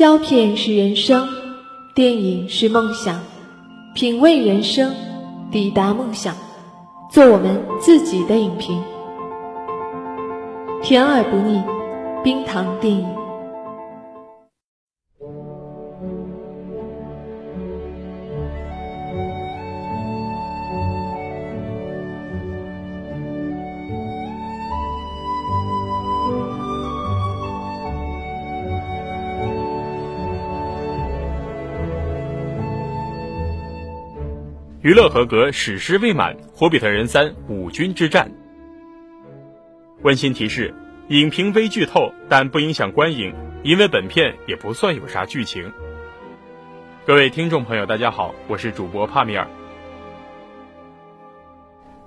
胶片是人生，电影是梦想，品味人生，抵达梦想，做我们自己的影评，甜而不腻，冰糖电影。娱乐合格，史诗未满，《霍比特人三：五军之战》。温馨提示：影评微剧透，但不影响观影，因为本片也不算有啥剧情。各位听众朋友，大家好，我是主播帕米尔。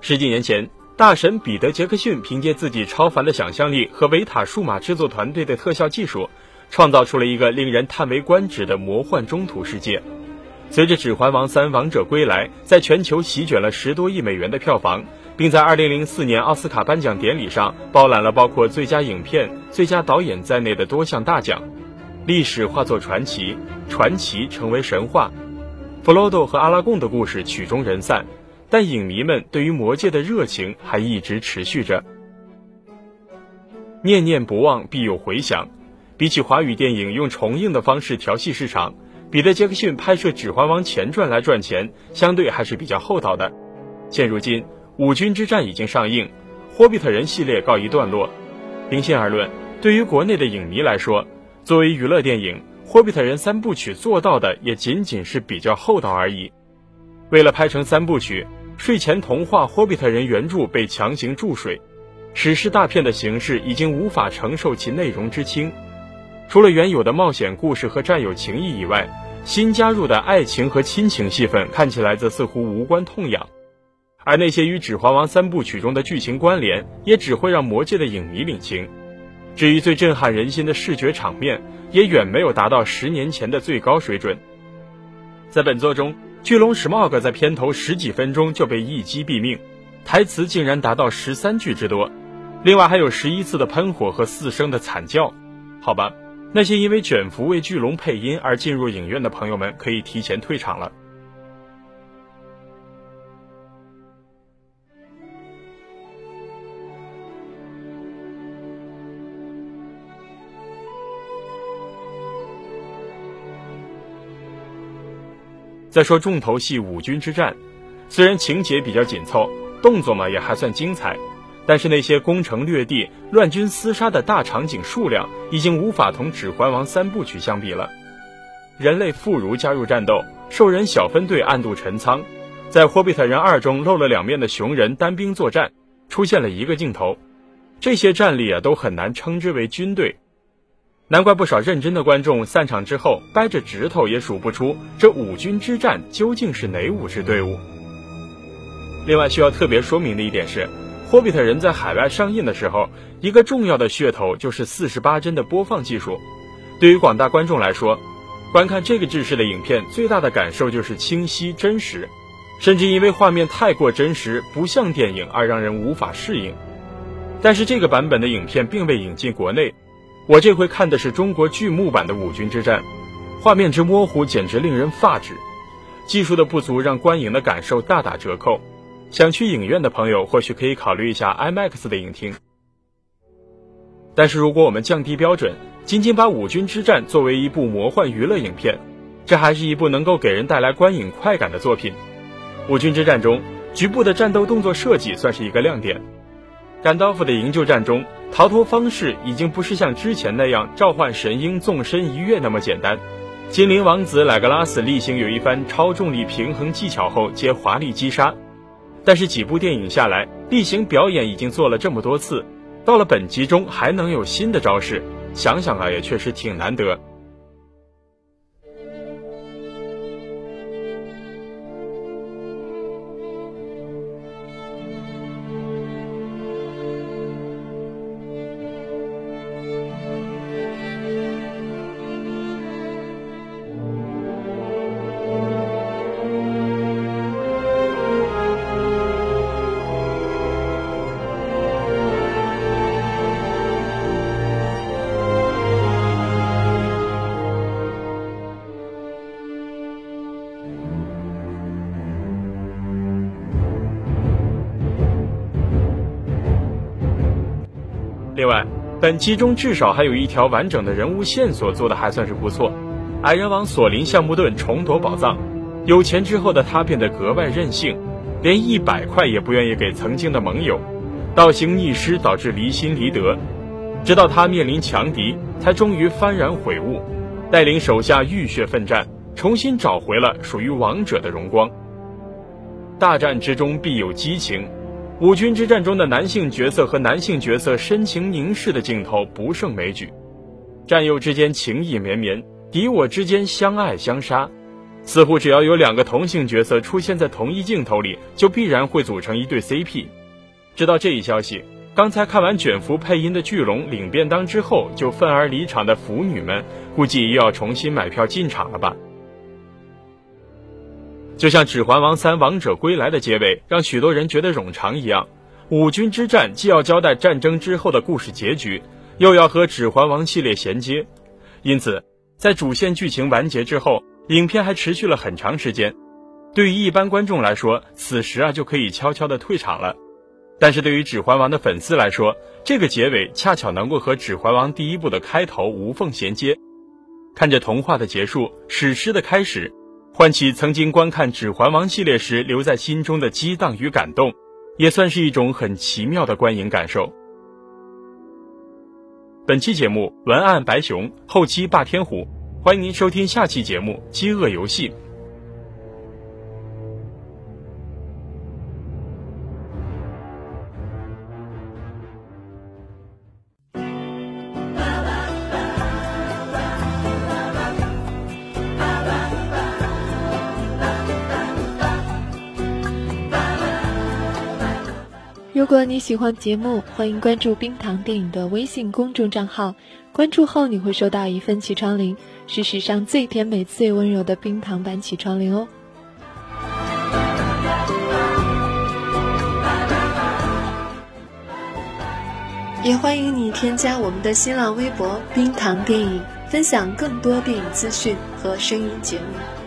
十几年前，大神彼得·杰克逊凭借自己超凡的想象力和维塔数码制作团队的特效技术，创造出了一个令人叹为观止的魔幻中土世界。随着《指环王三：王者归来》在全球席卷了十多亿美元的票房，并在2004年奥斯卡颁奖典礼上包揽了包括最佳影片、最佳导演在内的多项大奖，历史化作传奇，传奇成为神话。弗罗多和阿拉贡的故事曲终人散，但影迷们对于魔戒的热情还一直持续着。念念不忘，必有回响。比起华语电影用重映的方式调戏市场。彼得·杰克逊拍摄《指环王前传》来赚钱，相对还是比较厚道的。现如今，《五军之战》已经上映，《霍比特人》系列告一段落。平心而论，对于国内的影迷来说，作为娱乐电影，《霍比特人》三部曲做到的也仅仅是比较厚道而已。为了拍成三部曲，睡前童话《霍比特人》原著被强行注水，史诗大片的形式已经无法承受其内容之轻。除了原有的冒险故事和战友情谊以外，新加入的爱情和亲情戏份看起来则似乎无关痛痒，而那些与《指环王》三部曲中的剧情关联，也只会让魔界的影迷领情。至于最震撼人心的视觉场面，也远没有达到十年前的最高水准。在本作中，巨龙史茂格在片头十几分钟就被一击毙命，台词竟然达到十三句之多，另外还有十一次的喷火和四声的惨叫。好吧。那些因为卷福为巨龙配音而进入影院的朋友们，可以提前退场了。再说重头戏五军之战，虽然情节比较紧凑，动作嘛也还算精彩。但是那些攻城略地、乱军厮杀的大场景数量，已经无法同《指环王》三部曲相比了。人类妇孺加入战斗，兽人小分队暗度陈仓，在《霍比特人二》中露了两面的熊人单兵作战，出现了一个镜头。这些战力啊，都很难称之为军队。难怪不少认真的观众散场之后，掰着指头也数不出这五军之战究竟是哪五支队伍。另外需要特别说明的一点是。《霍比特人》在海外上映的时候，一个重要的噱头就是四十八帧的播放技术。对于广大观众来说，观看这个制式的影片，最大的感受就是清晰真实，甚至因为画面太过真实，不像电影而让人无法适应。但是这个版本的影片并未引进国内，我这回看的是中国剧目版的《五军之战》，画面之模糊简直令人发指，技术的不足让观影的感受大打折扣。想去影院的朋友，或许可以考虑一下 IMAX 的影厅。但是，如果我们降低标准，仅仅把《五军之战》作为一部魔幻娱乐影片，这还是一部能够给人带来观影快感的作品。《五军之战》中局部的战斗动作设计算是一个亮点。甘道夫的营救战中，逃脱方式已经不是像之前那样召唤神鹰纵身一跃那么简单。精灵王子莱格拉斯例行有一番超重力平衡技巧后，接华丽击杀。但是几部电影下来，例行表演已经做了这么多次，到了本集中还能有新的招式，想想啊，也确实挺难得。另外，本集中至少还有一条完整的人物线索，做的还算是不错。矮人王索林橡木盾重夺宝藏，有钱之后的他变得格外任性，连一百块也不愿意给曾经的盟友。倒行逆施导致离心离德，直到他面临强敌，才终于幡然悔悟，带领手下浴血奋战，重新找回了属于王者的荣光。大战之中必有激情，五军之战中的男性角色和男性角色深情凝视的镜头不胜枚举，战友之间情意绵绵，敌我之间相爱相杀，似乎只要有两个同性角色出现在同一镜头里，就必然会组成一对 CP。知道这一消息，刚才看完卷福配音的巨龙领便当之后就愤而离场的腐女们，估计又要重新买票进场了吧？就像《指环王三：王者归来》的结尾让许多人觉得冗长一样，五军之战既要交代战争之后的故事结局，又要和《指环王》系列衔接，因此在主线剧情完结之后，影片还持续了很长时间。对于一般观众来说，此时啊就可以悄悄的退场了。但是对于《指环王》的粉丝来说，这个结尾恰巧能够和《指环王》第一部的开头无缝衔接，看着童话的结束，史诗的开始，唤起曾经观看《指环王》系列时留在心中的激荡与感动，也算是一种很奇妙的观影感受。本期节目文案白熊，后期霸天虎，欢迎您收听下期节目《饥饿游戏》。如果你喜欢节目，欢迎关注冰糖电影的微信公众账号。关注后，你会收到一份起床铃，是史上最甜美、最温柔的冰糖版起床铃哦。也欢迎你添加我们的新浪微博“冰糖电影”，分享更多电影资讯和声音节目。